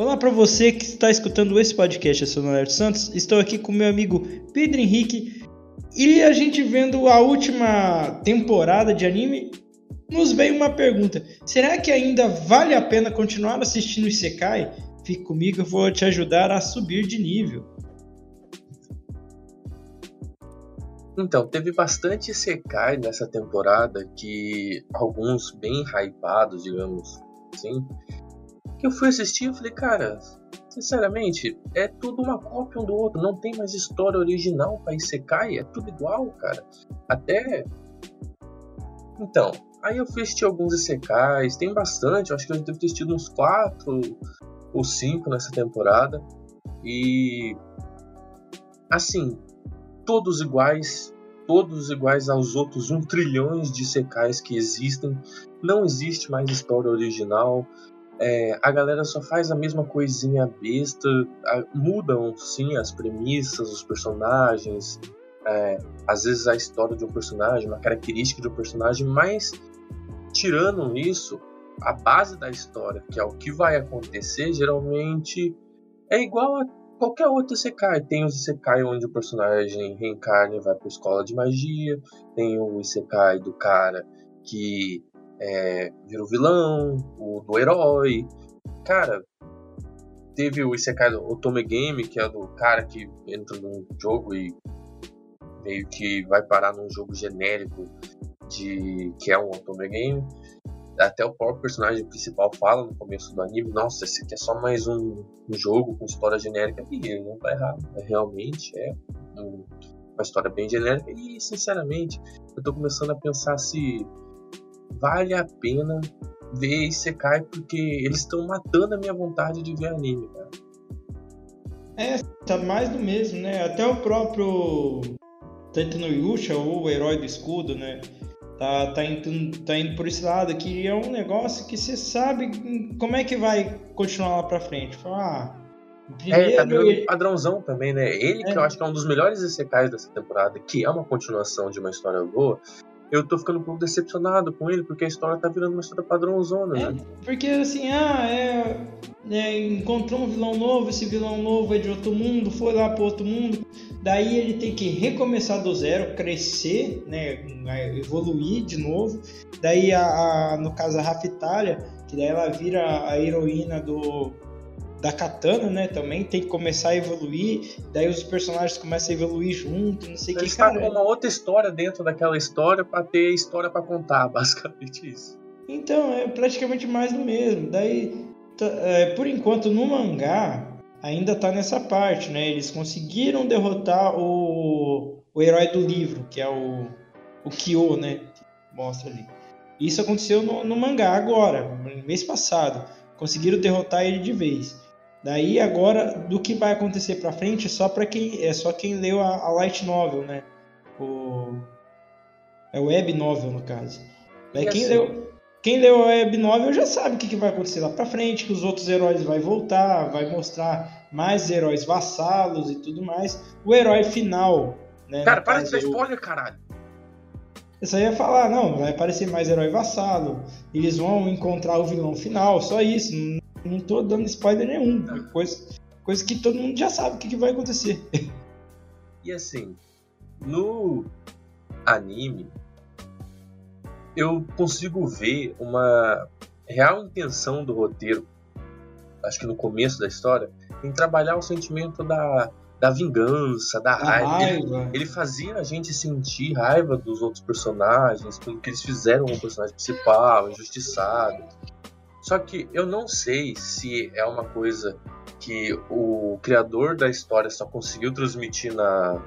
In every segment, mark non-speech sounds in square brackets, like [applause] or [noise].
Olá para você que está escutando esse podcast, eu sou Leonardo Santos, estou aqui com meu amigo Pedro Henrique e a gente vendo a última temporada de anime, nos veio uma pergunta: será que ainda vale a pena continuar assistindo Isekai? Fique comigo, eu vou te ajudar a subir de nível. Então, teve bastante Isekai nessa temporada que alguns bem hypados, digamos assim, que eu fui assistir e falei, cara, sinceramente, é tudo uma cópia um do outro, não tem mais história original para Isekai, é tudo igual, cara. Até. Então, aí eu fui assistir alguns Isekais, tem bastante, acho que eu devo ter assistido uns 4 ou 5 nessa temporada. E. Assim, todos iguais, todos iguais aos outros um trilhões de secais que existem. Não existe mais história original. É, a galera só faz a mesma coisinha besta, a, mudam sim as premissas, os personagens, é, às vezes a história de um personagem, uma característica de um personagem, mas tirando isso, a base da história, que é o que vai acontecer, geralmente é igual a qualquer outro Isekai. Tem os Isekai onde o personagem reencarna e vai para escola de magia, tem o Isekai do cara que é, vira o vilão, o do herói. Cara, teve o Isekai Otome Game, que é do cara que entra num jogo e meio que vai parar num jogo genérico de que é um Otome Game. Até o próprio personagem principal fala no começo do anime, nossa, esse aqui é só mais um, um jogo com história genérica. E ele não tá errado, realmente é um, uma história bem genérica. E sinceramente, eu tô começando a pensar se vale a pena ver Isekai porque eles estão matando a minha vontade de ver anime, cara. É, tá mais do mesmo, né? Até o próprio Tentano Yusha, ou o herói do escudo, né? Tá, tá, indo, tá indo por esse lado que é um negócio que você sabe como é que vai continuar lá pra frente. Fala, ah, primeiro... É, tá virando padrãozão também, né? Ele, é. que eu acho que é um dos melhores Isekais dessa temporada, que é uma continuação de uma história boa, eu tô ficando um pouco decepcionado com ele, porque a história tá virando uma história padrãozona, é, né? Porque assim, ah, é, é, encontrou um vilão novo, esse vilão novo é de outro mundo, foi lá para outro mundo, daí ele tem que recomeçar do zero, crescer, né, evoluir de novo. Daí, a, a no caso, a Rafitalia, que daí ela vira a heroína do, da Katana, né, também tem que começar a evoluir, daí os personagens começam a evoluir junto, não sei o que, está com uma outra história dentro daquela história para ter história para contar, [laughs] basicamente isso. Então, é praticamente mais do mesmo. Daí, é, por enquanto, no mangá, ainda tá nessa parte, né, eles conseguiram derrotar o, o herói do livro, que é o, o Kyo, né, mostra ali. Isso aconteceu no, no mangá agora, no mês passado. Conseguiram derrotar ele de vez. Daí agora do que vai acontecer para frente é só para quem é só quem leu a, a, light novel, né? O é o web novel no caso. Daí quem assim? leu quem leu a web novel já sabe o que, que vai acontecer lá para frente, que os outros heróis vai voltar, vai mostrar mais heróis vassalos e tudo mais. O herói final, né? Cara, para de dar spoiler, caralho. Eu só ia falar, não, vai aparecer mais herói vassalo. Eles vão encontrar o vilão final, só isso. Não tô dando spoiler nenhum. É coisa, coisa que todo mundo já sabe o que, que vai acontecer. E assim, no anime, eu consigo ver uma real intenção do roteiro, acho que no começo da história, em trabalhar o sentimento da, da vingança, da raiva. raiva. Ele, ele, fazia a gente sentir raiva dos outros personagens, pelo que eles fizeram com o personagem principal, injustiçado. Só que eu não sei se é uma coisa que o criador da história só conseguiu transmitir na,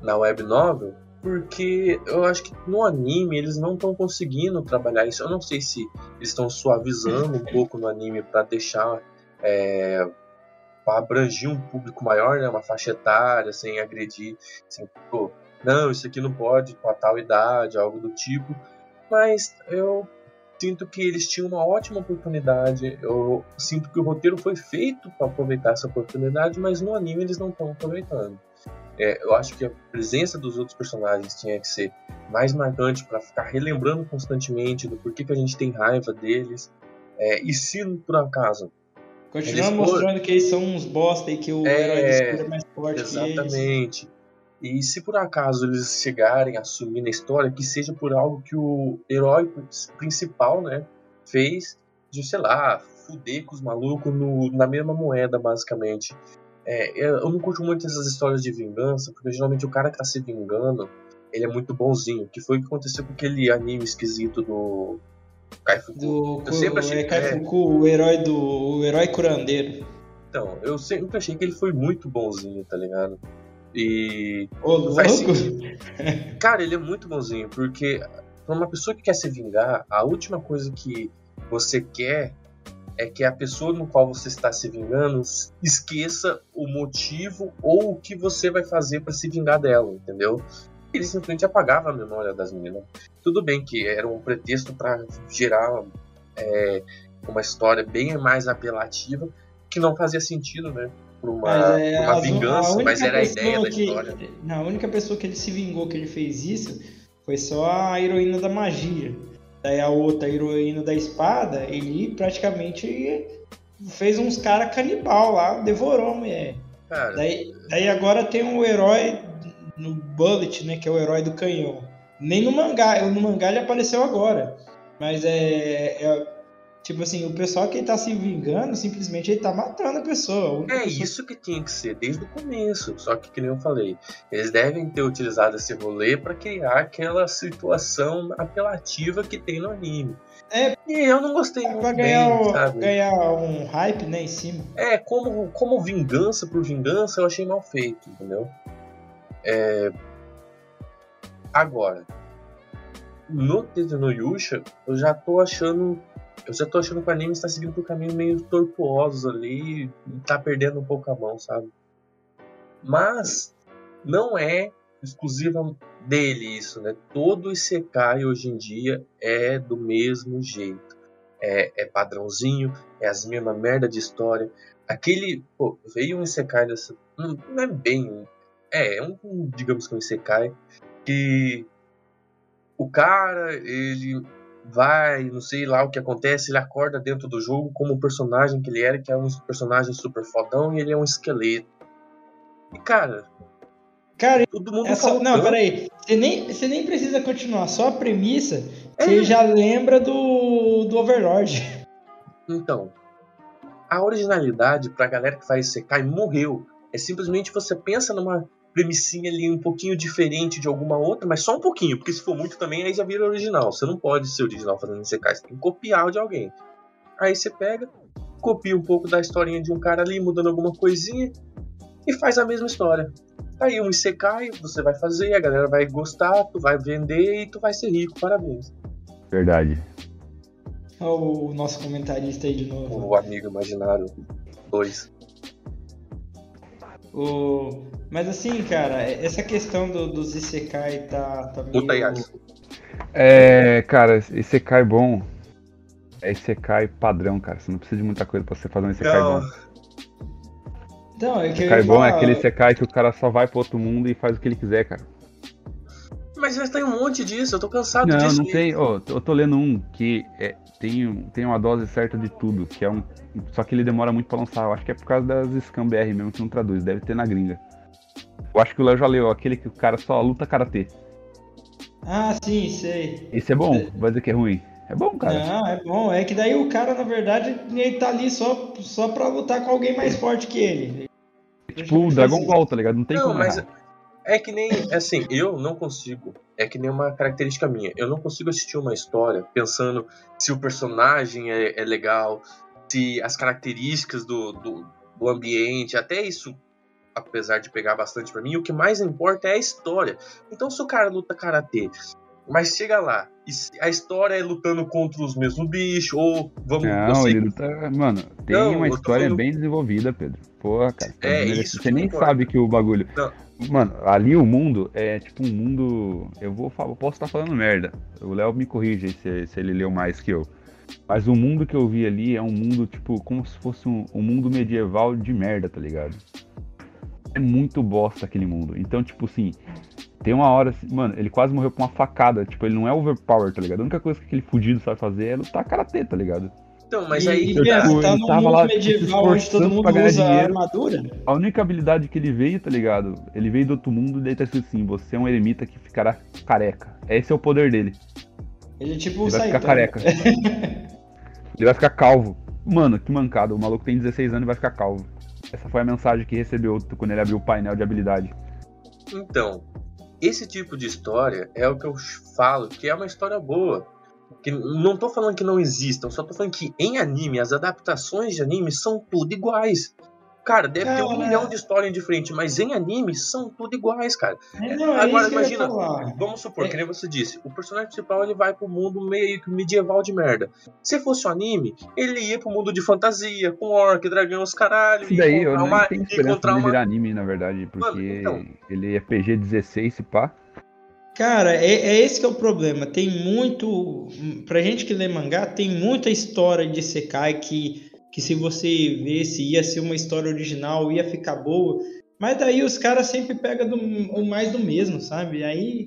na web novel, porque eu acho que no anime eles não estão conseguindo trabalhar isso. Eu não sei se eles estão suavizando um [laughs] pouco no anime para deixar. É, para abranger um público maior, né, uma faixa etária, sem agredir, sem, pô, não, isso aqui não pode com a tal idade, algo do tipo. Mas eu sinto que eles tinham uma ótima oportunidade. Eu sinto que o roteiro foi feito para aproveitar essa oportunidade, mas no anime eles não estão aproveitando. É, eu acho que a presença dos outros personagens tinha que ser mais marcante para ficar relembrando constantemente do porquê que a gente tem raiva deles. É, e se por acaso Continua mostrando que eles são uns bosta e que o é, herói é mais forte Exatamente. E se por acaso eles chegarem a assumir na história, que seja por algo que o herói principal, né, fez de, sei lá, fuder com os malucos no, na mesma moeda, basicamente. É, eu não curto muito essas histórias de vingança, porque geralmente o cara que tá se vingando, ele é muito bonzinho. Que foi o que aconteceu com aquele anime esquisito do Kaifuku. Do, eu sempre achei é, Kaifuku, é... o herói do o herói curandeiro. Então, eu sempre achei que ele foi muito bonzinho, tá ligado? E. Ô, louco? [laughs] Cara, ele é muito bonzinho, porque pra uma pessoa que quer se vingar, a última coisa que você quer é que a pessoa no qual você está se vingando esqueça o motivo ou o que você vai fazer para se vingar dela, entendeu? Ele simplesmente apagava a memória das meninas. Tudo bem que era um pretexto para gerar é, uma história bem mais apelativa, que não fazia sentido, né? Por uma, é, uma vingança, mas era a ideia da história. Não, a única pessoa que ele se vingou que ele fez isso foi só a heroína da magia. Daí a outra heroína da espada, ele praticamente fez uns caras canibal lá, devorou a mulher. Cara, daí, daí agora tem um herói no Bullet, né, que é o herói do canhão. Nem no mangá, no mangá ele apareceu agora. Mas é, é Tipo assim, o pessoal que tá se vingando, simplesmente ele tá matando a pessoa. A é pessoa... isso que tinha que ser desde o começo. Só que, como eu falei, eles devem ter utilizado esse rolê para criar aquela situação apelativa que tem no anime. É, e eu não gostei é, muito pra ganhar, bem, sabe? ganhar um hype, né, em cima. É, como, como vingança por vingança, eu achei mal feito, entendeu? É... Agora, no Tetsuno Yusha, eu já tô achando eu já tô achando que o anime está seguindo por caminho meio tortuosos ali e tá perdendo um pouco a mão, sabe? Mas não é exclusiva dele isso, né? Todo Isekai hoje em dia é do mesmo jeito. É, é padrãozinho, é as mesmas merda de história. Aquele, pô, veio um Isekai dessa, não, não é bem, é, é um, digamos que um Isekai que o cara, ele vai, não sei lá o que acontece, ele acorda dentro do jogo como o personagem que ele era, que é um personagem super fodão, e ele é um esqueleto. E cara. Cara, todo mundo essa, Não, peraí. Você nem, você nem precisa continuar, só a premissa, é. você já lembra do, do Overlord. Então, a originalidade pra galera que faz Sekai morreu. É simplesmente você pensa numa premissinha ali um pouquinho diferente de alguma outra, mas só um pouquinho, porque se for muito também aí já vira original. Você não pode ser original fazendo CK, você tem que copiar de alguém. Aí você pega, copia um pouco da historinha de um cara ali, mudando alguma coisinha e faz a mesma história. Aí um Isekai você vai fazer, a galera vai gostar, tu vai vender e tu vai ser rico, parabéns. Verdade. Olha o nosso comentarista aí de novo. O amigo imaginário 2. O... Mas assim, cara, essa questão do, dos Isekai tá, tá meio... É, cara, Isekai bom é Isekai padrão, cara. Você não precisa de muita coisa pra você fazer um Isekai não. bom. Então, é que Isekai bom falar... é aquele Isekai que o cara só vai pro outro mundo e faz o que ele quiser, cara. Mas já tem um monte disso, eu tô cansado não, disso. Não, não tem. Oh, eu tô lendo um que é, tem, tem uma dose certa de tudo, que é um. Só que ele demora muito pra lançar. Eu acho que é por causa das Scam BR mesmo que não traduz, deve ter na gringa. Eu acho que o Léo já leu, aquele que o cara só luta karatê. Ah, sim, sei. Esse é bom, vai dizer que é ruim. É bom, cara. Não, é bom. É que daí o cara, na verdade, ele tá ali só, só pra lutar com alguém mais forte que ele. Tipo o Dragon Ball, tá ligado? Não tem não, como. Mas é que nem. Assim, eu não consigo. É que nem uma característica minha. Eu não consigo assistir uma história pensando se o personagem é, é legal, se as características do, do, do ambiente, até isso apesar de pegar bastante para mim, o que mais importa é a história. Então, se o cara luta karatê, mas chega lá, a história é lutando contra os mesmos bichos, ou vamos. Não, ele luta. Mano, tem não, uma história falando... bem desenvolvida, Pedro. Porra, cara. É, isso Você nem sabe que o bagulho. Não. Mano, ali o mundo é tipo um mundo. Eu vou falar, eu posso estar falando merda. O Léo me corrige se, se ele leu mais que eu. Mas o mundo que eu vi ali é um mundo, tipo, como se fosse um, um mundo medieval de merda, tá ligado? é muito bosta aquele mundo. Então, tipo assim, tem uma hora, assim, mano, ele quase morreu com uma facada. Tipo, ele não é overpower, tá ligado? A única coisa que aquele fudido sabe fazer é lutar karatê, tá ligado? Então, mas aí. E, pensa, tipo, tá no mundo lá, medieval onde todo mundo usa dinheiro. armadura. A única habilidade que ele veio, tá ligado? Ele veio do outro mundo e daí tá escrito assim: você é um eremita que ficará careca. Esse é o poder dele. Ele é tipo ele vai ficar careca. [laughs] ele vai ficar calvo. Mano, que mancada. O maluco tem 16 anos e vai ficar calvo. Essa foi a mensagem que recebeu quando ele abriu o painel de habilidade. Então, esse tipo de história é o que eu falo que é uma história boa. Que não tô falando que não existam, só tô falando que em anime, as adaptações de anime são tudo iguais. Cara, deve ter um milhão de histórias diferentes, mas em anime são tudo iguais, cara. É, não, é Agora, imagina, vamos supor, é. que nem você disse, o personagem principal ele vai pro mundo meio medieval de merda. Se fosse um anime, ele ia pro mundo de fantasia, com orc, dragão, os caralho. Isso daí, eu não tenho esperança de virar anime, na verdade, porque Mano, então, ele é PG-16, se pá. Cara, é, é, esse que é o problema. Tem muito. Pra gente que lê mangá, tem muita história de Sekai que que se você vê se ia ser uma história original, ia ficar boa. Mas daí os caras sempre pegam do, o mais do mesmo, sabe? Aí.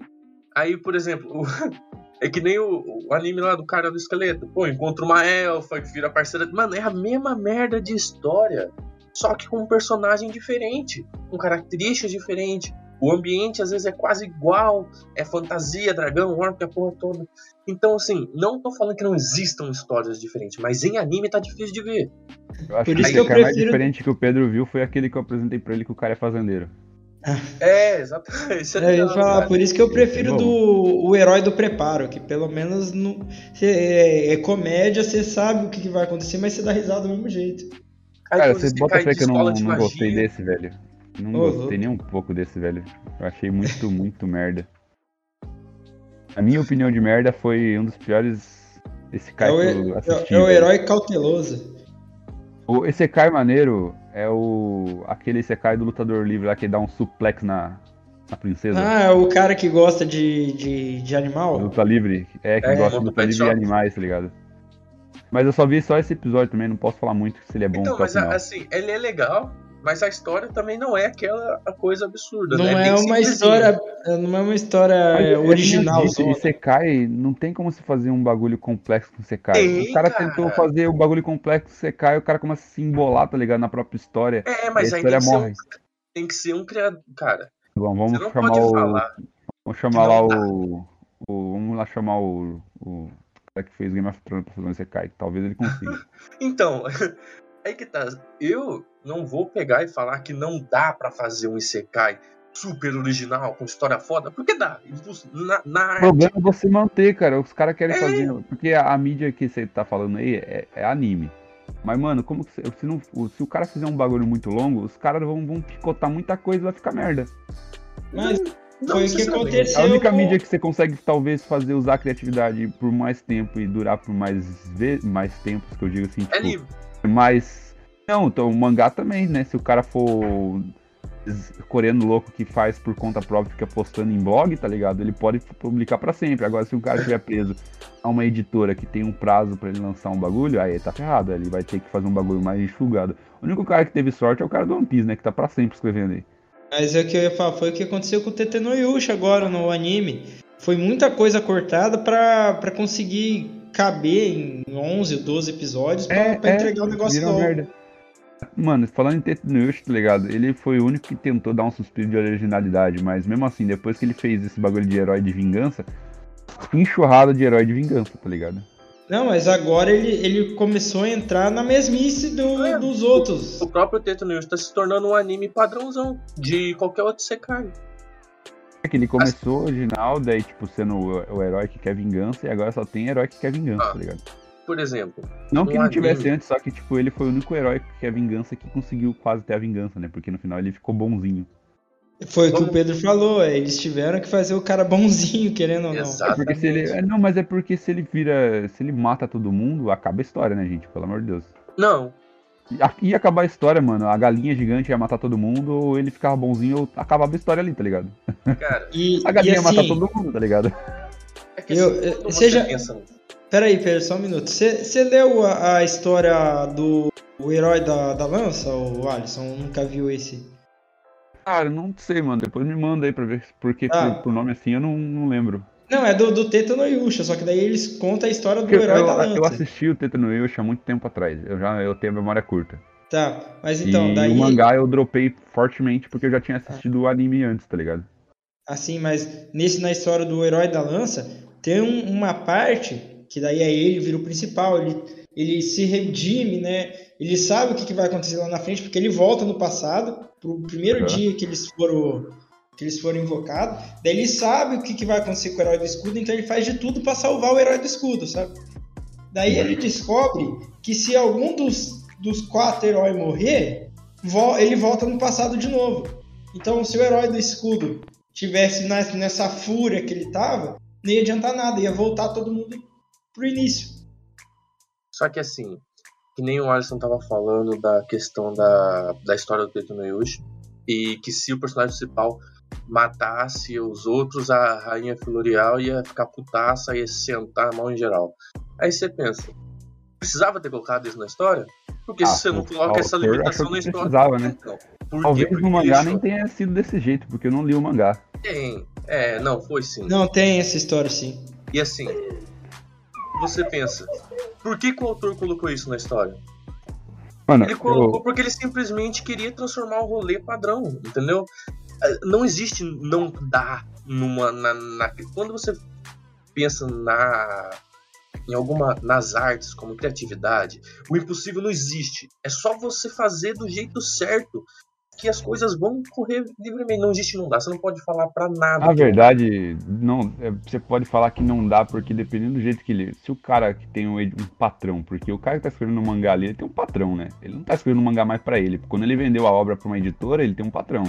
Aí, por exemplo, [laughs] é que nem o, o, anime lá do cara do esqueleto. Pô, encontra uma elfa que vira parceira. Mano, é a mesma merda de história. Só que com um personagem diferente, com características diferentes. O ambiente às vezes é quase igual, é fantasia, dragão, orc, a porra toda. Então, assim, não tô falando que não existam histórias diferentes, mas em anime tá difícil de ver. Eu acho Por que, isso que o cara prefiro... mais diferente que o Pedro viu foi aquele que eu apresentei pra ele que o cara é fazendeiro. [laughs] É, exatamente. É, falar, por isso que eu prefiro do, o herói do preparo, que pelo menos não, é, é comédia, você sabe o que, que vai acontecer, mas você dá risada do mesmo jeito. Cara, você bota fé que eu não, não gostei desse, velho. Não uhum. gostei nem um pouco desse, velho. Eu achei muito, muito merda. A minha opinião de merda foi um dos piores esse Kai é que eu assisti. É, o herói cauteloso. O, esse Kai maneiro é o. aquele Sekai do lutador livre lá que dá um suplex na, na princesa. Ah, é o cara que gosta de, de, de animal? Luta livre. É, que é, gosta de luta livre e animais, tá ligado? Mas eu só vi só esse episódio também, não posso falar muito se ele é bom então, mas assim, ele é legal, mas a história também não é aquela coisa absurda, não né? É uma história, não é uma história mas, original. Você cai, não tem como se fazer um bagulho complexo com você cai. o cara, cara, tentou fazer o um bagulho complexo com cai, o cara começa a se embolar, tá ligado? Na própria história. É, mas aí tem que, morre. Um, tem que ser um criador, cara. Bom, vamos chamar o. Vamos chamar lá o, o, Vamos lá chamar o, o cara que fez Game of Thrones pra fazer um Sekai. Talvez ele consiga. [laughs] então, [laughs] aí que tá. Eu não vou pegar e falar que não dá para fazer um Isekai super original, com história foda, porque dá. Na, na o problema é você manter, cara. Os caras querem é... fazer. Porque a, a, mídia que você tá falando aí é, é anime. Mas, mano, como que se, não, se o cara fizer um bagulho muito longo, os caras vão, vão picotar muita coisa e vai ficar merda. Mas não, foi o que aconteceu. A única mídia que você consegue, talvez, fazer usar a criatividade por mais tempo e durar por mais, mais tempos, que eu digo assim, é tipo, mais não, então o mangá também, né? Se o cara for coreano louco que faz por conta própria, fica postando em blog, tá ligado? Ele pode publicar para sempre. Agora, se o cara estiver preso a uma editora que tem um prazo para ele lançar um bagulho, aí tá ferrado. Ele vai ter que fazer um bagulho mais enxugado. O único cara que teve sorte é o cara do One Piece, né? Que tá pra sempre escrevendo aí. Mas é o que eu ia falar, foi o que aconteceu com o Tete no Yusha agora no anime. Foi muita coisa cortada para conseguir caber em 11 ou 12 episódios pra, é, pra entregar o é, negócio logo. Merda. Mano, falando em Tetsunoyoshi, tá ligado? Ele foi o único que tentou dar um suspiro de originalidade, mas mesmo assim, depois que ele fez esse bagulho de herói de vingança, enxurrada de herói de vingança, tá ligado? Não, mas agora ele, ele começou a entrar na mesmice do, é, dos outros. O próprio Tetsunoyoshi tá se tornando um anime padrãozão de qualquer outro Sekai. É que ele começou As... original, daí, tipo, sendo o, o, herói que quer vingança, e agora só tem herói que quer vingança, ah. tá ligado? Por exemplo. Não que não tivesse antes, só que tipo, ele foi o único herói que é a vingança que conseguiu quase ter a vingança, né? Porque no final ele ficou bonzinho. Foi o que o Pedro falou, é, eles tiveram que fazer o cara bonzinho, querendo ou não. É porque se ele, é, não, mas é porque se ele vira, se ele mata todo mundo, acaba a história, né, gente? Pelo amor de Deus. Não. Ia acabar a história, mano. A galinha gigante ia matar todo mundo, ou ele ficava bonzinho, ou acabava a história ali, tá ligado? Cara, e, a galinha ia assim, matar todo mundo, tá ligado? É que eu, assim, eu, seja, pensa, Peraí, Pedro, só um minuto. Você leu a, a, história do o herói da, da lança, o Alisson? Nunca viu esse? Cara, não sei, mano. Depois me manda aí pra ver, porque ah. por, por, nome assim eu não, não lembro. Não, é do, do Teta no Yusha, só que daí eles contam a história do eu, herói eu, da lança. Eu assisti o Teta no Yusha há muito tempo atrás. Eu já eu tenho a memória curta. Tá, mas então, e daí. O mangá eu dropei fortemente porque eu já tinha assistido o anime antes, tá ligado? Assim, mas nesse na história do herói da lança, tem um, uma parte que daí é ele vira o principal, ele, ele se redime, né? Ele sabe o que, que vai acontecer lá na frente, porque ele volta no passado, pro primeiro uhum. dia que eles foram que eles foram invocados, daí ele sabe o que, que vai acontecer com o herói do escudo, então ele faz de tudo para salvar o herói do escudo, sabe? Daí ele descobre que se algum dos, dos quatro heróis morrer, ele volta no passado de novo. Então, se o herói do escudo tivesse nessa fúria que ele tava, nem ia adiantar nada, ia voltar todo mundo pro início. Só que assim, que nem o Alisson tava falando da questão da, da história do Teto no Yushi, e que se o personagem principal matasse os outros, a rainha Florial ia ficar putaça, ia sentar a mão em geral. Aí você pensa, precisava ter colocado isso na história? Porque ah, se você não coloca essa limitação na história. Precisava, né? Então, Talvez no mangá nem tenha sido desse jeito, porque eu não li o mangá. Tem, é, não, foi sim. Não, tem essa história sim. E assim, você pensa, por que, que o autor colocou isso na história? Mano, ele colocou eu... porque ele simplesmente queria transformar o rolê padrão, entendeu? não existe não dá numa na, na, quando você pensa na em alguma nas artes como criatividade o impossível não existe é só você fazer do jeito certo que as coisas vão correr livremente não existe não dá você não pode falar para nada na verdade não é, você pode falar que não dá porque dependendo do jeito que ele se o cara que tem um, um patrão porque o cara que tá escrevendo um mangá ali ele tem um patrão né ele não tá escrevendo um mangá mais para ele quando ele vendeu a obra para uma editora ele tem um patrão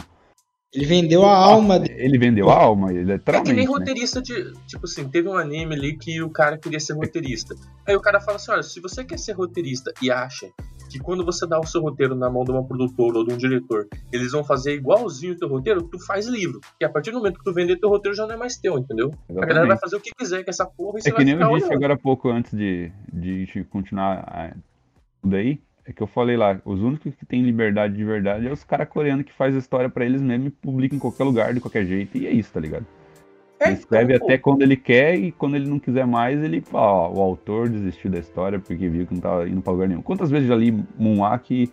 ele vendeu a alma dele. Ele vendeu a alma, literalmente. É que nem né? roteirista de. Tipo assim, teve um anime ali que o cara queria ser roteirista. Aí o cara fala assim: olha, se você quer ser roteirista e acha que quando você dá o seu roteiro na mão de uma produtora ou de um diretor, eles vão fazer igualzinho o teu roteiro, tu faz livro. E a partir do momento que tu vender teu roteiro já não é mais teu, entendeu? Exatamente. A galera vai fazer o que quiser com essa porra e é você é que nem eu disse olhando. agora há pouco antes de, de continuar tudo aí é que eu falei lá, os únicos que têm liberdade de verdade é os caras coreanos que faz história para eles mesmos e publicam em qualquer lugar, de qualquer jeito, e é isso, tá ligado? É, ele escreve então, até quando ele quer e quando ele não quiser mais, ele fala, ó, o autor desistiu da história porque viu que não tava indo pra lugar nenhum. Quantas vezes já li Munhwa que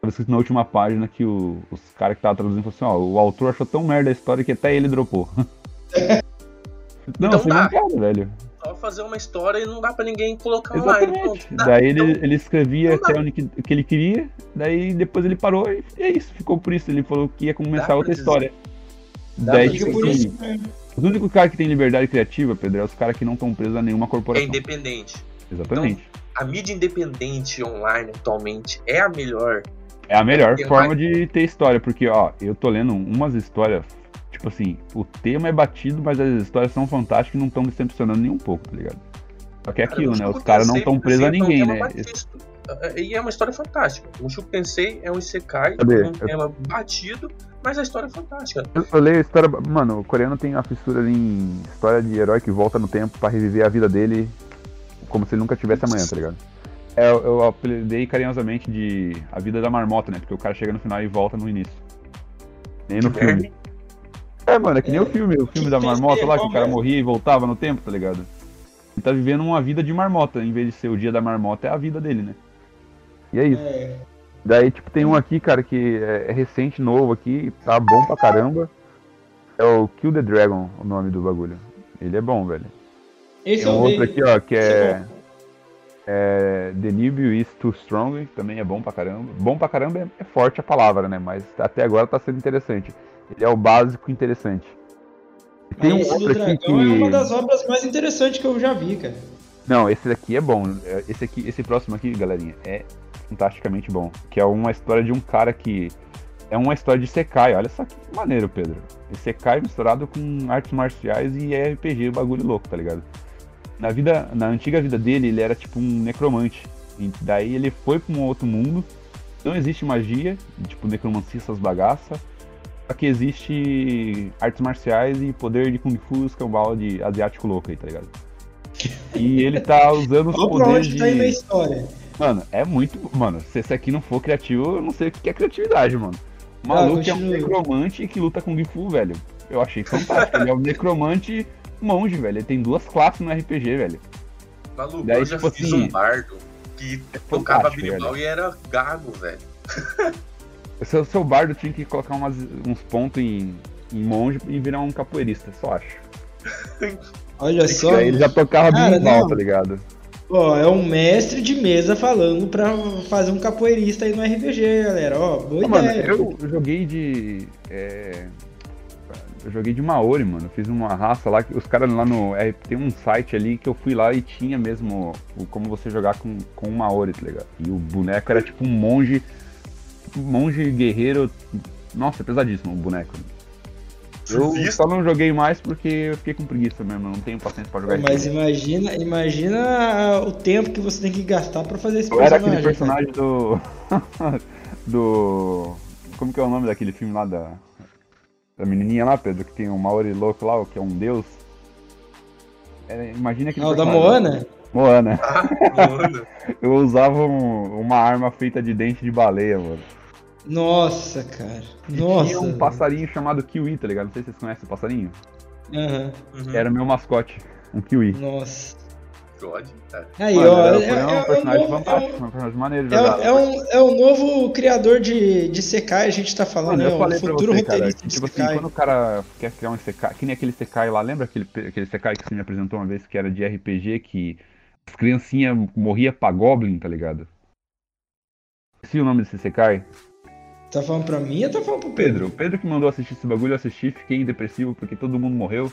tava escrito na última página que o, os caras que estavam traduzindo falaram assim, ó, o autor achou tão merda a história que até ele dropou. [laughs] não, então, tá. não velho só fazer uma história e não dá para ninguém colocar Exatamente. online. Dá, daí então, ele, ele escrevia até onde que, que, ele queria, daí depois ele parou e é isso, ficou por isso. Ele falou que ia começar outra história. Dá daí, tipo, por isso Os únicos caras que tem liberdade criativa, Pedro, é os caras que não estão presos a nenhuma corporação. É independente. Exatamente. Então, a mídia independente online atualmente é a melhor. É a melhor forma mais... de ter história, porque, ó, eu tô lendo umas histórias Tipo assim, o tema é batido, mas as histórias são fantásticas e não estão decepcionando nem um pouco, tá ligado? Só que é aquilo, né? Os caras não estão presos a ninguém, né? E é uma história fantástica. O Mushoku Tensei é um Isekai, um tema batido, mas a história é fantástica. Eu, eu leio a história. Mano, o coreano tem uma fissura em história de herói que volta no tempo para reviver a vida dele como se ele nunca tivesse amanhã, tá ligado? É, eu, eu apelidei carinhosamente de A Vida da Marmota, né? Porque o cara chega no final e volta no início. Nem no filme. É, mano, é que nem o filme, o filme da marmota lá, que o cara morria e voltava no tempo, tá ligado? Ele tá vivendo uma vida de marmota, em vez de ser o dia da marmota, é a vida dele, né? E é isso. É. Daí, tipo, tem um aqui, cara, que é, é recente, novo aqui, tá bom pra caramba. É o Kill the Dragon, o nome do bagulho. Ele é bom, velho. Esse tem um outro aqui, ó, que é. É, The Nibio is Too Strong, também é bom pra caramba. Bom pra caramba é, é forte a palavra, né? Mas até agora tá sendo interessante. Ele é o básico interessante. E tem Mas um outro aqui que... é uma das obras mais interessantes que eu já vi, cara. Não, esse daqui é bom. Esse aqui, esse próximo aqui, galerinha, é fantasticamente bom. Que é uma história de um cara que é uma história de Sekai. Olha só que maneiro, Pedro. Sekai misturado com artes marciais e RPG, bagulho louco, tá ligado? Na vida, na antiga vida dele, ele era tipo um necromante. E daí ele foi para um outro mundo. Não existe magia, tipo necromancia, essas bagaças. Só que existe artes marciais e poder de Kung Fu escambau de asiático louco aí, tá ligado? E ele tá usando os poderes de... tá indo a história. Mano, é muito... Mano, se esse aqui não for criativo, eu não sei o que é criatividade, mano. O maluco ah, é um necromante que luta Kung Fu, velho. Eu achei fantástico. ele é um necromante monge, velho. Ele tem duas classes no RPG, velho. Maluco, Daí, eu já tipo fiz assim, um bardo que é tocava berimbau e era gago, velho. O seu, seu bardo tinha que colocar umas, uns pontos em, em monge e virar um capoeirista, só acho. [laughs] Olha só. Ele já tocava berimbau, tá ligado? Ó, é um mestre de mesa falando pra fazer um capoeirista aí no RPG, galera. Ó, boa ah, ideia. Mano, eu joguei de. É... Eu joguei de Maori, mano. Fiz uma raça lá. Os caras lá no. É, tem um site ali que eu fui lá e tinha mesmo o, como você jogar com, com um Maori, tá ligado? E o boneco era tipo um monge. Monge guerreiro. Nossa, é pesadíssimo o boneco. Eu só não joguei mais porque eu fiquei com preguiça mesmo, não tenho paciência pra jogar Mas imagina, imagina o tempo que você tem que gastar pra fazer esse eu personagem. Era aquele personagem do. [laughs] do. Como que é o nome daquele filme lá da. Da menininha lá, Pedro, que tem um Maori louco lá, que é um deus. É, imagina aquele. Ah, o da Moana? Moana. Ah, Moana. [laughs] eu usava um, uma arma feita de dente de baleia, mano. Nossa, cara. Nossa. Tinha um passarinho chamado Kiwi, tá ligado? Não sei se vocês conhecem o passarinho. Uhum. Era meu mascote, um Kiwi. Nossa. God, cara. Aí, Mano, ó, é, é, um personagem é um, fantástico, é um, um personagem maneiro de jogar. É, um, é um novo criador de, de Sekai, a gente tá falando, Mano, né? O futuro você, roteirista cara, tipo assim, quando o cara quer criar um Sekai, que nem aquele Sekai lá, lembra aquele, aquele Sekai que você me apresentou uma vez que era de RPG, que as criancinhas morriam pra Goblin, tá ligado? Esqueci o nome desse Sekai. Tá falando pra mim ou tá falando pro Pedro? Pedro, o Pedro que mandou assistir esse bagulho, eu assisti, fiquei depressivo porque todo mundo morreu.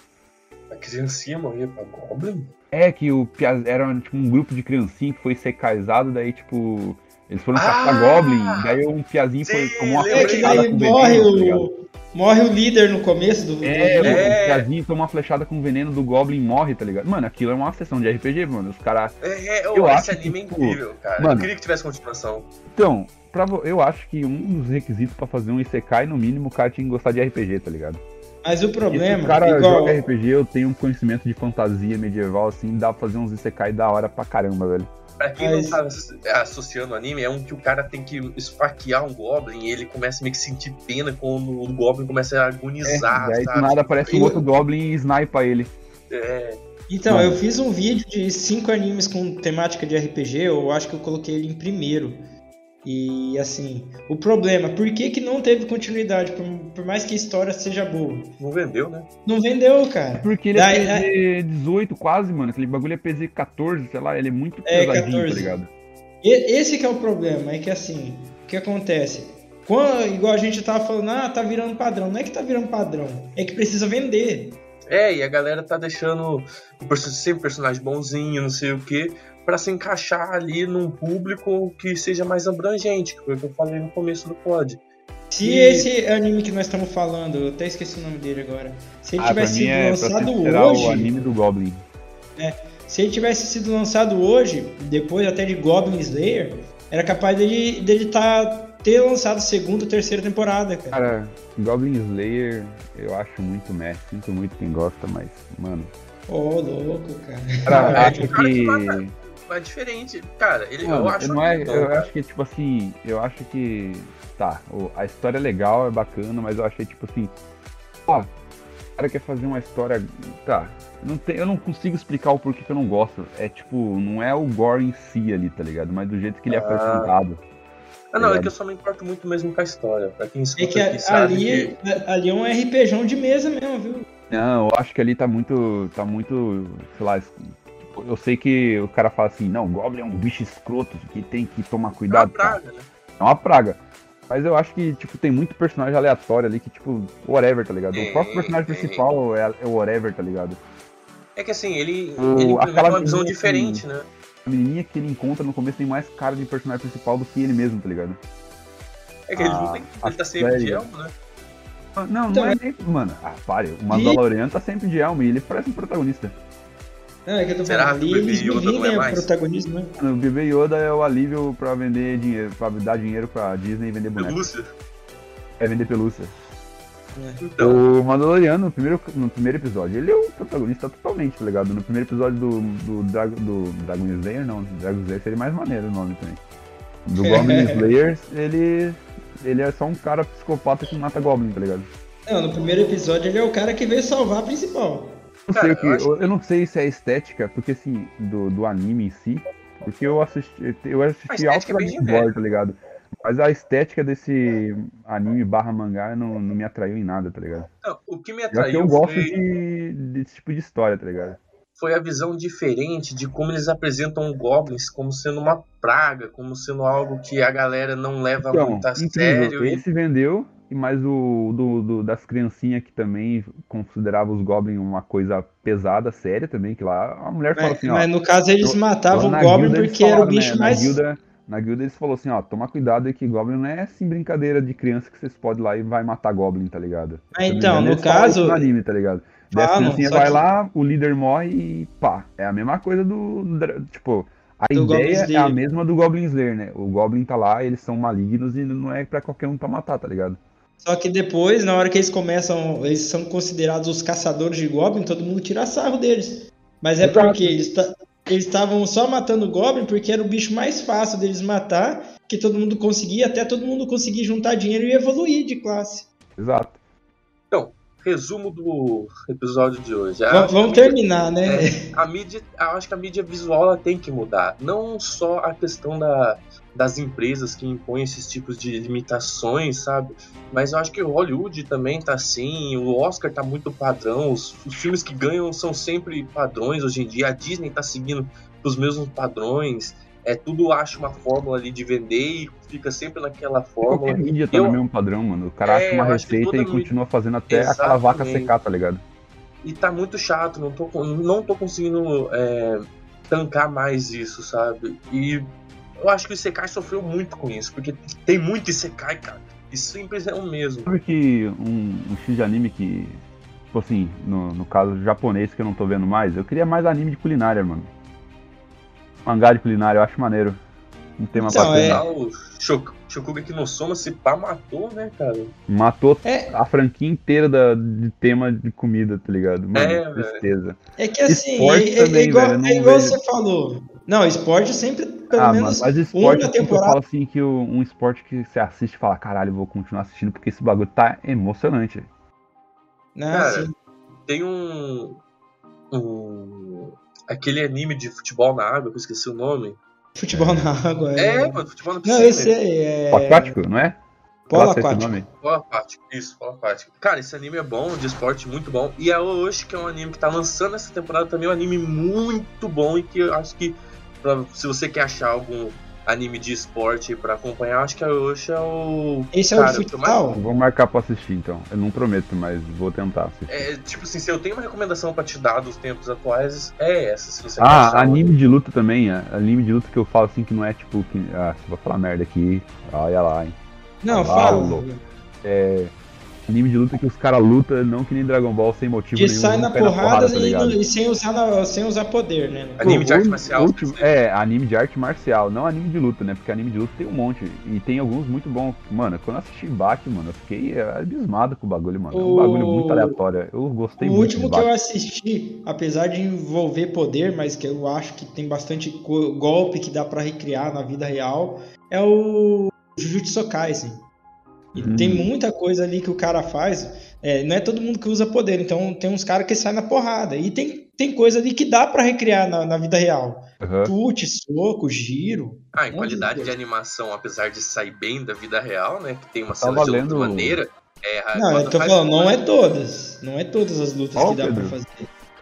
A criancinha morria pra Goblin? É, que o Piaz era tipo, um grupo de criancinha que foi secaizado, daí tipo. Eles foram ah, caçar Goblin, daí um Piazinho foi tomou uma flechada. É que daí morre veneno, o. Morre o líder no começo do. É, do... é. o Piazinho toma uma flechada com veneno do Goblin e morre, tá ligado? Mano, aquilo é uma sessão de RPG, mano. Os caras. É, é, eu esse acho anime que, é incrível, cara. Mano, eu queria que tivesse continuação. Então, pra, eu acho que um dos requisitos para fazer um Isekai, no mínimo, o cara tinha que gostar de RPG, tá ligado? Mas o problema. se o cara igual... joga RPG, eu tenho um conhecimento de fantasia medieval, assim, dá pra fazer uns Isekai da hora pra caramba, velho. Pra quem Mas... não tá associando o anime, é um que o cara tem que esfaquear um Goblin e ele começa a meio que sentir pena quando o Goblin começa a agonizar. É, e aí do nada aparece um outro Goblin e snipa ele. É. Então, eu fiz um vídeo de cinco animes com temática de RPG, eu acho que eu coloquei ele em primeiro. E assim, o problema, por que, que não teve continuidade, por, por, mais que a história seja boa? Não vendeu, né? Não vendeu, cara. Porque ele Daí, é PZ 18 quase, mano. Aquele bagulho é PZ 14, sei lá, ele é muito é, pesadinho, 14. tá ligado? E, esse que é o problema, é que assim, o que acontece? Quando, igual a gente tava falando, ah, tá virando padrão. Não é que tá virando padrão, é que precisa vender. É, e a galera tá deixando sempre personagem bonzinho, não sei o que para se encaixar ali num público que seja mais abrangente, que foi o que eu falei no começo do pod. Se e... esse anime que nós estamos falando, eu até esqueci o nome dele agora, se ele ah, tivesse sido é lançado hoje. o anime do Goblin. É, se ele tivesse sido lançado hoje, depois até de Goblin Slayer, era capaz dele dele tá, ter lançado segunda ou terceira temporada, cara. Cara, Goblin Slayer eu acho muito meh, sinto muito quem gosta, mas, mano. Ô, oh, louco, cara. [laughs] Cara, acho que é diferente. Cara, ele, Mano, eu acho. Não é, eu acho que, tipo assim, eu acho que. Tá, a história é legal, é bacana, mas eu achei, tipo assim. Ó, o cara quer fazer uma história. Tá. Não tem, eu não consigo explicar o porquê que eu não gosto. É tipo, não é o gore em si ali, tá ligado? Mas do jeito que ele é ah. apresentado. Ah, não, é que eu só me importo muito mesmo com a história. Pra quem escuta é que aqui, sabe ali, que... ali é um RPGão de mesa mesmo, viu? Não, eu acho que ali tá muito. tá muito. sei lá, eu sei que o cara fala assim, não, Goblin é um bicho escroto que tem que tomar cuidado. É uma praga, né? É uma praga. Mas eu acho que, tipo, tem muito personagem aleatório ali que, tipo, whatever, tá ligado? É, o próprio personagem é, principal é, é o whatever, tá ligado? É que assim, ele, o, ele implementa uma visão diferente, que, né? A menininha que ele encontra no começo tem mais cara de personagem principal do que ele mesmo, tá ligado? É que ele, não tem, ele tá sempre de elmo, né? Não, não então, é nem. Mano, ah, pare. O Mandaloriano tá sempre de elmo e ele parece um protagonista. Não, é que eu tô Será falando, ali eles dividem é o protagonismo, né? O bebê Yoda é o alívio pra vender dinheiro, pra dar dinheiro pra Disney e vender boneco. Pelúcia? É vender pelúcia. É. Então. O Mandaloriano, no primeiro, no primeiro episódio, ele é o protagonista totalmente, tá ligado? No primeiro episódio do, do, Drag, do Dragon Slayer, não, Dragon Slayer seria mais maneiro o nome também. Do [laughs] Goblin Slayer, ele, ele é só um cara psicopata que mata Goblin, tá ligado? Não, no primeiro episódio ele é o cara que veio salvar a principal. Não Cara, sei o que, eu, acho... eu, não sei se é estética, porque assim, do, do anime em si, porque eu assisti, eu assisti Alto é tá ligado? Mas a estética desse anime barra mangá não, não me atraiu em nada, tá ligado? Não, o que me atraiu. eu gosto foi... de, desse tipo de história, tá ligado? Foi a visão diferente de como eles apresentam goblins como sendo uma praga, como sendo algo que a galera não leva então, muito a incrível. sério. Esse e... vendeu, mas o do, do, das criancinhas que também considerava os goblins uma coisa pesada, séria também, que lá a mulher mas, fala assim, ó. Mas no caso eles matavam o goblin porque falaram, era o bicho né, mais. Na guilda, na guilda eles falaram assim, ó, toma cuidado aí que Goblin não é assim brincadeira de criança que vocês podem lá e vai matar Goblin, tá ligado? Ah, então, no caso... No anime, tá ligado? Daí a criancinha vai que... lá, o líder morre e pá. É a mesma coisa do... Tipo, a do ideia é a mesma do Goblin Slayer, né? O Goblin tá lá, eles são malignos e não é pra qualquer um pra matar, tá ligado? Só que depois, na hora que eles começam, eles são considerados os caçadores de Goblin, todo mundo tira sarro deles. Mas é Exato. porque eles, estavam só matando o Goblin porque era o bicho mais fácil deles matar, que todo mundo conseguia, até todo mundo conseguir juntar dinheiro e evoluir de classe. Exato. Então, resumo do episódio de hoje. vamos terminar, né? É, a mídia, eu acho que a mídia visual ela tem que mudar. Não só a questão da, das empresas que impõem esses tipos de limitações, sabe? Mas eu acho que o Hollywood também tá assim, o Oscar tá muito padrão, os, os filmes que ganham são sempre padrões hoje em dia, a Disney tá seguindo os mesmos padrões, é tudo acha uma fórmula ali de vender e fica sempre naquela fórmula. Qualquer mídia tá eu, no mesmo padrão, mano. O cara é, acha uma receita e continua fazendo até Exatamente. aquela vaca secar, tá ligado? E tá muito chato, não tô, não tô conseguindo é, tancar mais isso, sabe? E eu acho que o Isekai sofreu muito com isso, porque tem muito Isekai, cara. E sempre é o mesmo. Sabe que um, um X de anime que, tipo assim, no, no caso japonês que eu não tô vendo mais, eu queria mais anime de culinária, mano. Mangá de culinária, eu acho maneiro. Um tema então, bacana. É... O Shokugeki no Soma se pá matou, né, cara? Matou é... a franquia inteira da, de tema de comida, tá ligado? Mano, é, tristeza. É que assim, é, é, também, igual, velho, é igual vejo... você falou. Não, esporte sempre, pelo ah, menos, mas esporte, uma temporada. Eu falo assim que um esporte que você assiste e fala, caralho, vou continuar assistindo porque esse bagulho tá emocionante. Não, cara, assim... tem um, um aquele anime de futebol na água, que eu esqueci o nome. Futebol na água, é. É, mano, futebol na piscina. Não, esse é. é... Aquático, não é? Polo aquático. Polo aquático, isso, polo aquático. Cara, esse anime é bom, de esporte muito bom. E a Oshi, que é um anime que tá lançando essa temporada também, é um anime muito bom e que eu acho que pra, se você quer achar algum anime de esporte para acompanhar, acho que a Osha é o. Esse cara, é o futsal? Mais... Vou marcar pra assistir então. Eu não prometo, mas vou tentar assistir. É, tipo assim, se eu tenho uma recomendação pra te dar dos tempos atuais, é essa. Se você ah, anime de luta também. É. Anime de luta que eu falo assim que não é tipo. Que, ah, se vou falar merda aqui, olha lá, hein. Não, fala. É anime de luta que os caras lutam, não que nem Dragon Ball, sem motivo que nenhum. Que sai na porrada, na porrada tá e, e, sem, usar sem usar poder, né? Anime de arte marcial. Último, é, anime de arte marcial, não anime de luta, né? Porque anime de luta tem um monte. E tem alguns muito bons. Mano, quando eu assisti Baki, mano, eu fiquei abismado com o bagulho, mano. É um bagulho muito aleatório. Eu gostei o muito. O último que eu assisti, apesar de envolver poder, mas que eu acho que tem bastante golpe que dá para recriar na vida real, é o Jujutsu Kaisen. E hum. tem muita coisa ali que o cara faz. É, não é todo mundo que usa poder, então tem uns caras que saem na porrada. E tem, tem coisa ali que dá para recriar na, na, vida real. Uhum. Chute, soco, giro. Ah, em qualidade de, de, animação, apesar de sair bem da vida real, né? Que tem uma tá cena valendo... de outra maneira. É, não, eu tô falando, não é todas. Não é todas as lutas que dá Pedro? pra fazer.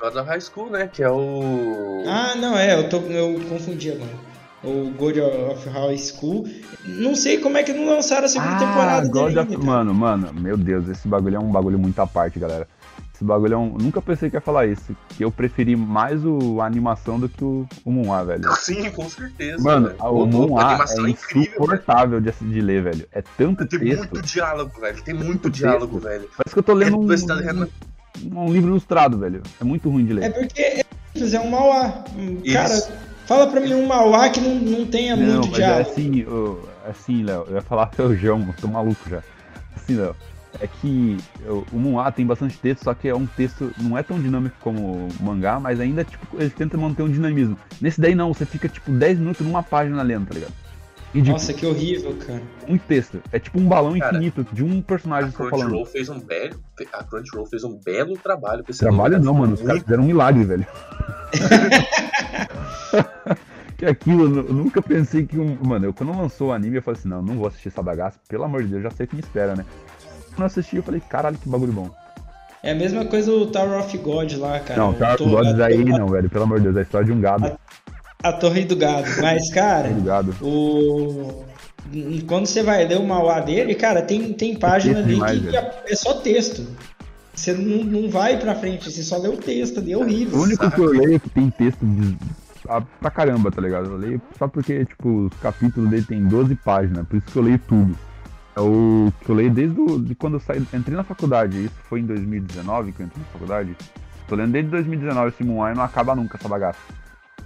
God of High School, né? Que é o. Ah, não, é, eu, tô, eu confundi agora o God of High School. Não sei como é que não lançaram a segunda ah, temporada God dele. Of... Mano, mano, meu Deus, esse bagulho é um bagulho muito à parte, galera. Esse bagulho é um. Nunca pensei que ia falar isso. Que eu preferi mais o, a animação do que o, o Moon velho. [laughs] Sim, com certeza. Mano, velho. o Moon é, é insuportável de, de ler, velho. É tanto tem texto. Tem muito diálogo, velho. Tem muito diálogo, texto. velho. Parece que eu tô lendo é, um, um, um, livro ilustrado, velho. É muito ruim de ler. É porque é, é um Mauá. Cara. Fala pra mim um Mauá que não, não tenha não, muito mas é diálogo. É assim, eu, assim, Léo, eu ia falar [laughs] feijão, tô maluco já. Assim, Léo, é que eu, o Munhwa tem bastante texto, só que é um texto, não é tão dinâmico como o mangá, mas ainda, tipo, eles tentam manter um dinamismo. Nesse daí não, você fica, tipo, 10 minutos numa página lendo, tá ligado? Nossa, que horrível, cara. Muito texto. É tipo um balão cara, infinito de um personagem só falando. Fez um belo, a Crunchyroll fez um belo trabalho com esse Trabalho não, mano. Os caras fizeram um milagre, velho. [laughs] que aquilo, eu nunca pensei que um. Mano, eu quando lançou o anime, eu falei assim: não, não vou assistir essa bagaça, pelo amor de Deus, já sei o que me espera, né? Quando eu assisti, eu falei: caralho, que bagulho bom. É a mesma coisa do Tower of God lá, cara. Não, Tower of God aí não, velho, pelo amor de Deus, é a história de um gado. A, Torre do Gado. Mas, cara, o. Quando você vai ler o Mauá dele, cara, tem, tem página ali demais, que velho. é só texto. Você não, não vai pra frente, você só lê o texto ali, é horrível. O único sabe? que eu leio que tem texto de, pra caramba, tá ligado? Eu leio só porque, tipo, os capítulos dele tem 12 páginas, por isso que eu leio tudo. É o que eu leio desde o, de quando eu saí, entrei na faculdade, isso foi em 2019 que eu entrei na faculdade. Tô lendo desde 2019 esse Moonlight não acaba nunca essa bagaça.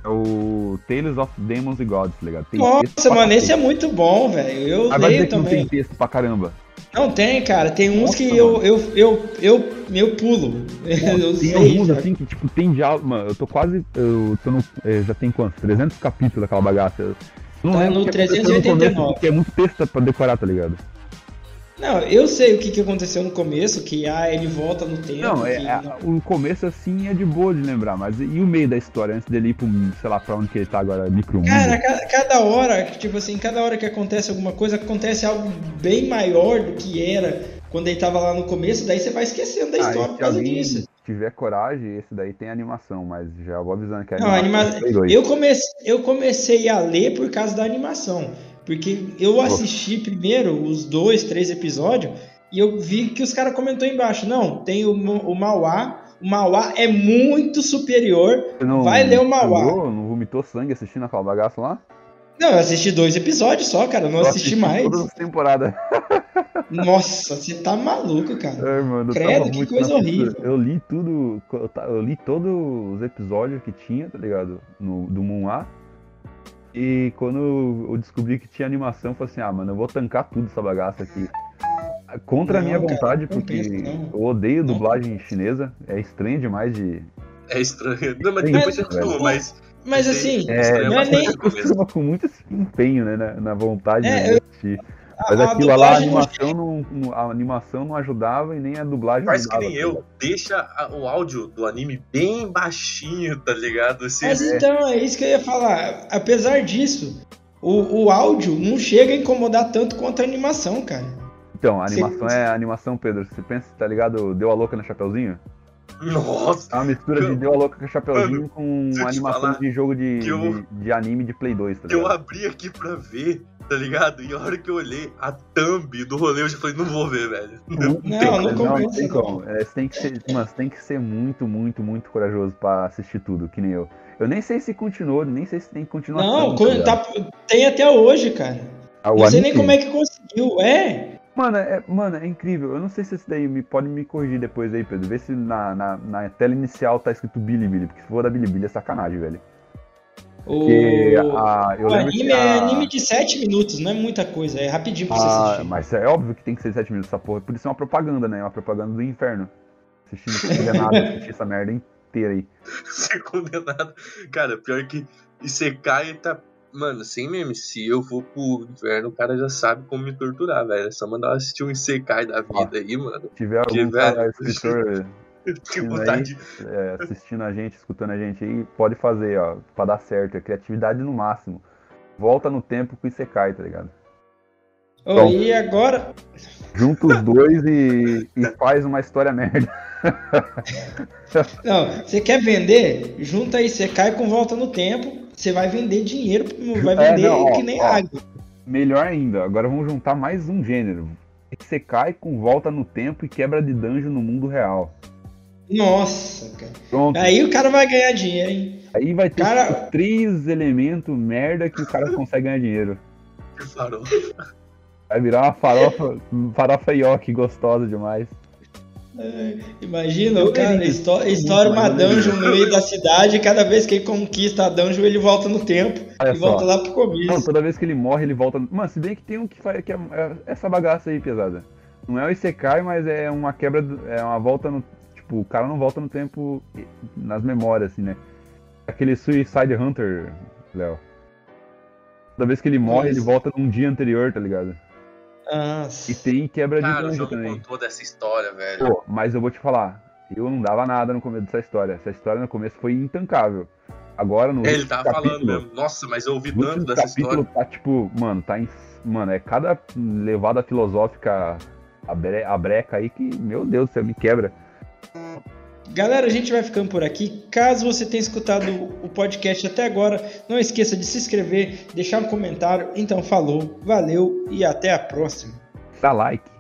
É o Tales of Demons and Gods, tá ligado? Tem Nossa, mano, esse é muito bom, velho. Eu Mas leio também. não tem texto pra caramba. Não tem, cara. Tem uns Nossa, que eu, eu, eu, eu, eu pulo. [laughs] eu tem alguns assim que, tipo, tem diálogo. Mano, eu tô quase. Eu tô no. É, já tem quantos? 300 capítulos daquela bagaça. não tá no 389. No começo, é muito texto pra decorar, tá ligado? Não, eu sei o que, que aconteceu no começo, que ah, ele volta no tempo. Não, é, que... o começo assim é de boa de lembrar, mas e o meio da história, antes dele ir pro, sei lá, pra onde que ele tá agora, micro Cara, cada, cada hora, tipo assim, cada hora que acontece alguma coisa, acontece algo bem maior do que era quando ele tava lá no começo, daí você vai esquecendo da ah, história por causa disso. Se tiver coragem, esse daí tem animação, mas já vou avisando que a Não, animação. Anima... Eu, comecei, eu comecei a ler por causa da animação. Porque eu assisti primeiro os dois, três episódios e eu vi que os caras comentou embaixo. Não, tem o, o Mauá. O Mauá é muito superior. Não, vai ler o Mauá. Não vomitou sangue assistindo aquela bagaça lá? Não, eu assisti dois episódios só, cara. Não assisti, assisti, mais. Todas as temporadas. [laughs] Nossa, você tá maluco, cara. É, mano, Credo, que coisa horrível. Eu li tudo. Eu li todos os episódios que tinha, tá ligado? No, do Moon A. E quando eu descobri que tinha animação, eu falei assim, ah, mano, eu vou tancar tudo essa bagaça aqui. Contra não, a minha cara, vontade, porque eu odeio dublagem chinesa. É estranho demais de. É estranho. Não, mas depois você acostuma, mas. Mas assim, é, não é nem. Costuma com muito empenho, né? Na, na vontade é, de assistir. Eu mas a, aquilo lá, a animação, não, a animação não ajudava e nem a dublagem Faz que nem eu, deixa o áudio do anime bem baixinho, tá ligado? Assim, Mas é. então, é isso que eu ia falar. Apesar disso, o, o áudio não chega a incomodar tanto quanto a animação, cara. Então, a animação Você... é a animação, Pedro. Você pensa, tá ligado? Deu a louca no Chapeuzinho? Nossa! É uma mistura de Deu a Louca com Chapeuzinho com animação de jogo de, eu, de, de, anime de Play 2, tá ligado? Eu abri aqui pra ver tá ligado? E a hora que eu olhei a thumb do rolê, eu já falei, não vou ver, velho. Não, não, não, não, não tem como. É, você, tem que ser, você tem que ser muito, muito, muito corajoso pra assistir tudo, que nem eu. Eu nem sei se continuou, nem sei se tem continuação. Não, tá, tem até hoje, cara. Ah, não sei nem como é que conseguiu, é. Mano é, mano, é incrível. Eu não sei se esse daí me, pode me corrigir depois aí, Pedro. Vê se na, na, na tela inicial tá escrito Bilibili, porque se for da Bilibili é sacanagem, velho. O, a, o anime a... é anime de 7 minutos, não é muita coisa, é rapidinho pra você ah, assistir. Mas é óbvio que tem que ser 7 minutos essa porra, por isso é uma propaganda, né? É uma propaganda do inferno. Assistindo [laughs] condenado, assistir essa merda inteira aí. [laughs] Ser condenado. Cara, pior que Isekai tá. Mano, sem meme, se eu for pro inferno, o cara já sabe como me torturar, velho. É só mandar assistir um Isekai da vida aí, mano. Se tiver algum cara, escritor [laughs] vontade. Aí, é, assistindo a gente, escutando a gente aí, pode fazer, ó, pra dar certo. É criatividade no máximo. Volta no tempo com o cai, tá ligado? Oh, e agora? Junta os [laughs] dois e, e faz uma história merda. Não, você quer vender? Junta aí, você cai com volta no tempo, você vai vender dinheiro, vai é, vender é, não, ó, que nem ó, água. Melhor ainda, agora vamos juntar mais um gênero. Você cai com volta no tempo e quebra de danjo no mundo real. Nossa, cara. Pronto. Aí o cara vai ganhar dinheiro, hein? Aí vai ter cara... três elementos merda que o cara [laughs] consegue ganhar dinheiro. Que farofa. Vai virar uma farofa, farofa ioki gostosa demais. É, imagina, o cara estoura uma dungeon no meio da cidade e cada vez que ele conquista a dungeon ele volta no tempo Olha e só. volta lá pro começo. Não, toda vez que ele morre ele volta. Mano, se bem que tem um que faz que é, é essa bagaça aí pesada. Não é o Isekai, mas é uma quebra, é uma volta no, Tipo, o cara não volta no tempo nas memórias, assim, né? Aquele Suicide Hunter, Léo. Toda vez que ele morre, Isso. ele volta num dia anterior, tá ligado? Ah, e tem quebra Cara, de dungeon também. contou dessa história, velho. Pô, mas eu vou te falar, eu não dava nada no começo dessa história. Essa história no começo foi intancável. Agora no Ele tava capítulo, falando mesmo. Nossa, mas eu ouvi tanto dessa história. Tá tipo, mano, tá em. Mano, é cada levada filosófica a, bre... a breca aí que, meu Deus céu, me quebra. Galera, a gente vai ficando por aqui. Caso você tenha escutado o podcast até agora, não esqueça de se inscrever, deixar um comentário. Então, falou, valeu e até a próxima. Dá like.